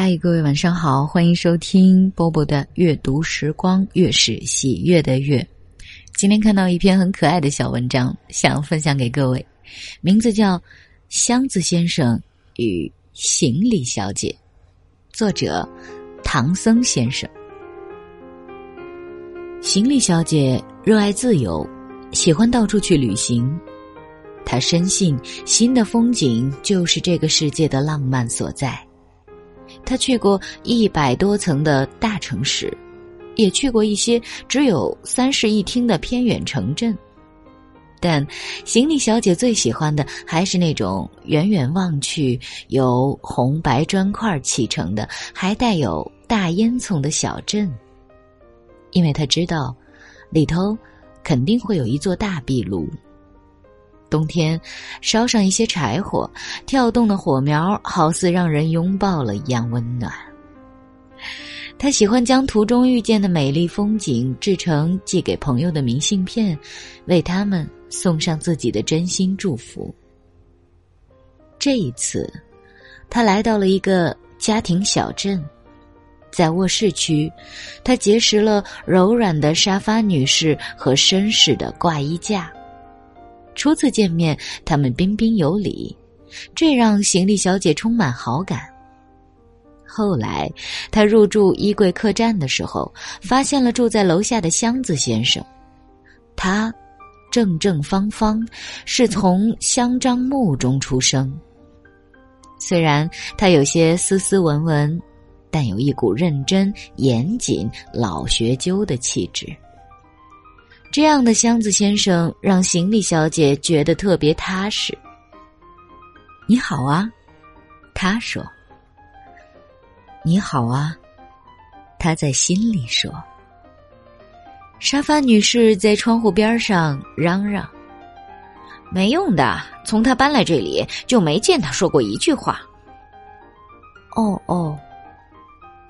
嗨，各位晚上好，欢迎收听波波的阅读时光，月是喜悦的月。今天看到一篇很可爱的小文章，想分享给各位，名字叫《箱子先生与行李小姐》，作者唐僧先生。行李小姐热爱自由，喜欢到处去旅行。她深信新的风景就是这个世界的浪漫所在。他去过一百多层的大城市，也去过一些只有三室一厅的偏远城镇，但行李小姐最喜欢的还是那种远远望去由红白砖块砌成的，还带有大烟囱的小镇，因为她知道，里头肯定会有一座大壁炉。冬天，烧上一些柴火，跳动的火苗好似让人拥抱了一样温暖。他喜欢将途中遇见的美丽风景制成寄给朋友的明信片，为他们送上自己的真心祝福。这一次，他来到了一个家庭小镇，在卧室区，他结识了柔软的沙发女士和绅士的挂衣架。初次见面，他们彬彬有礼，这让行李小姐充满好感。后来，她入住衣柜客栈的时候，发现了住在楼下的箱子先生。他正正方方，是从香樟木中出生。虽然他有些斯斯文文，但有一股认真、严谨、老学究的气质。这样的箱子先生让行李小姐觉得特别踏实。你好啊，他说。你好啊，他在心里说。沙发女士在窗户边上嚷嚷：“没用的，从他搬来这里就没见他说过一句话。”哦哦，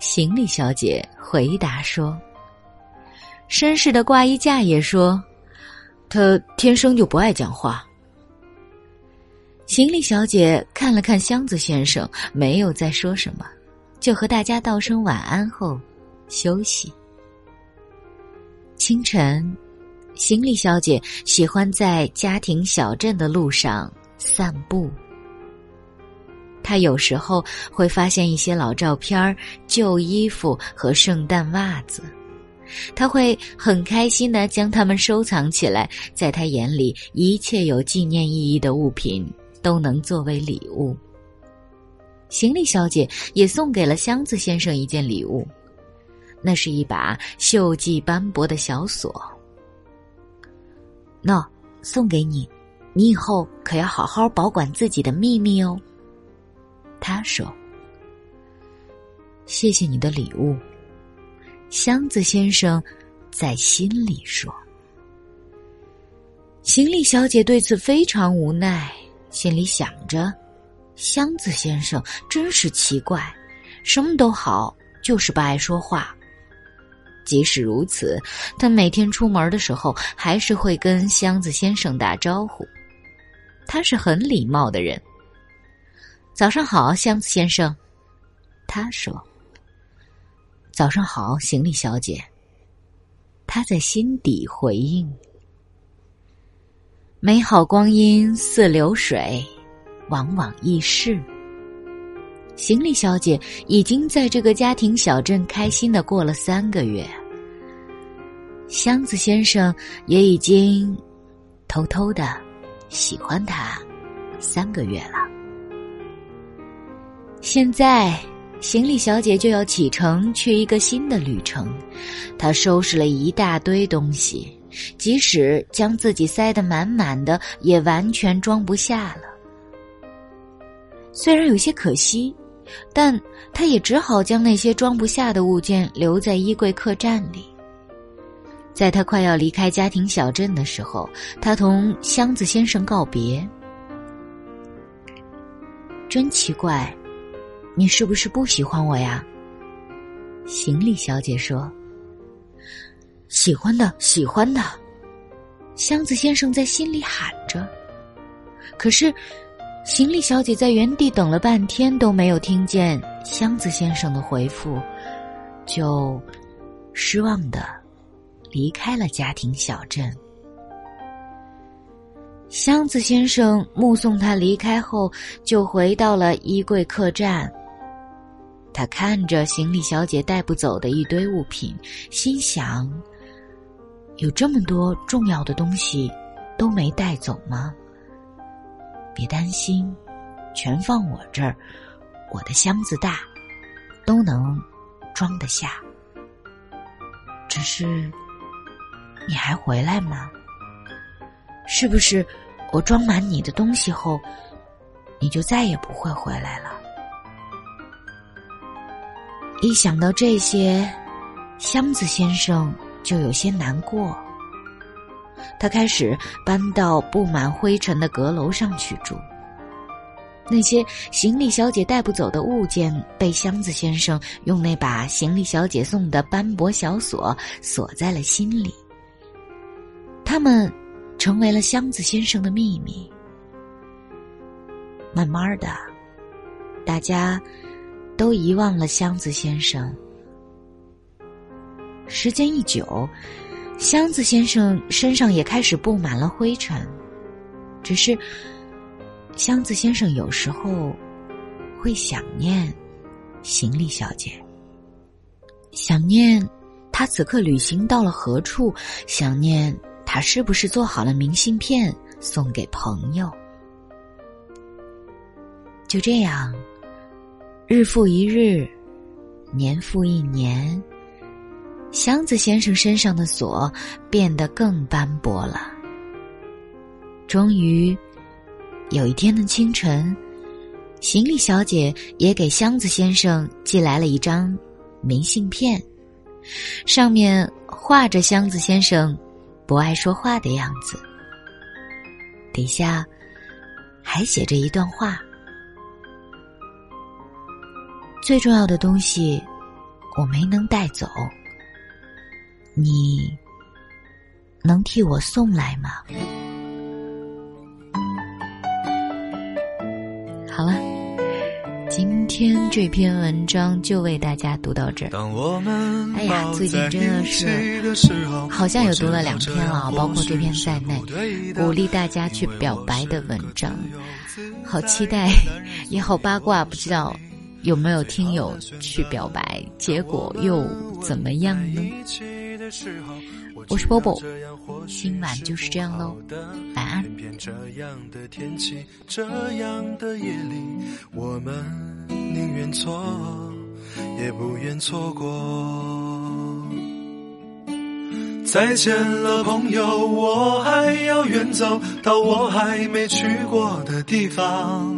行李小姐回答说。绅士的挂衣架也说：“他天生就不爱讲话。”行李小姐看了看箱子先生，没有再说什么，就和大家道声晚安后休息。清晨，行李小姐喜欢在家庭小镇的路上散步。她有时候会发现一些老照片、旧衣服和圣诞袜子。他会很开心的将它们收藏起来，在他眼里，一切有纪念意义的物品都能作为礼物。行李小姐也送给了箱子先生一件礼物，那是一把锈迹斑驳的小锁。喏，送给你，你以后可要好好保管自己的秘密哦。他说：“谢谢你的礼物。”箱子先生在心里说：“行李小姐对此非常无奈，心里想着，箱子先生真是奇怪，什么都好，就是不爱说话。即使如此，他每天出门的时候还是会跟箱子先生打招呼。他是很礼貌的人。早上好，箱子先生。”他说。早上好，行李小姐。他在心底回应：“美好光阴似流水，往往易逝。”行李小姐已经在这个家庭小镇开心的过了三个月，箱子先生也已经偷偷的喜欢她三个月了。现在。行李小姐就要启程去一个新的旅程，她收拾了一大堆东西，即使将自己塞得满满的，也完全装不下了。虽然有些可惜，但她也只好将那些装不下的物件留在衣柜客栈里。在她快要离开家庭小镇的时候，她同箱子先生告别。真奇怪。你是不是不喜欢我呀？行李小姐说：“喜欢的，喜欢的。”箱子先生在心里喊着。可是，行李小姐在原地等了半天都没有听见箱子先生的回复，就失望的离开了家庭小镇。箱子先生目送他离开后，就回到了衣柜客栈。他看着行李小姐带不走的一堆物品，心想：有这么多重要的东西都没带走吗？别担心，全放我这儿，我的箱子大，都能装得下。只是，你还回来吗？是不是我装满你的东西后，你就再也不会回来了？一想到这些，箱子先生就有些难过。他开始搬到布满灰尘的阁楼上去住。那些行李小姐带不走的物件，被箱子先生用那把行李小姐送的斑驳小锁锁在了心里。他们成为了箱子先生的秘密。慢慢的，大家都遗忘了箱子先生。时间一久。箱子先生身上也开始布满了灰尘，只是箱子先生有时候会想念行李小姐，想念他此刻旅行到了何处，想念他是不是做好了明信片送给朋友。就这样，日复一日，年复一年。箱子先生身上的锁变得更斑驳了。终于，有一天的清晨，行李小姐也给箱子先生寄来了一张明信片，上面画着箱子先生不爱说话的样子，底下还写着一段话：“最重要的东西，我没能带走。”你能替我送来吗？好了，今天这篇文章就为大家读到这儿。哎呀，最近真的是好像有读了两篇了，包括这篇在内，鼓励大家去表白的文章，好期待，也好八卦，不知道有没有听友去表白，结果又怎么样呢？我是波波，今晚就是这样喽，晚安。这样的天气，这样的夜里，我们宁愿错，也不愿错过。再见了，朋友，我还要远走到我还没去过的地方。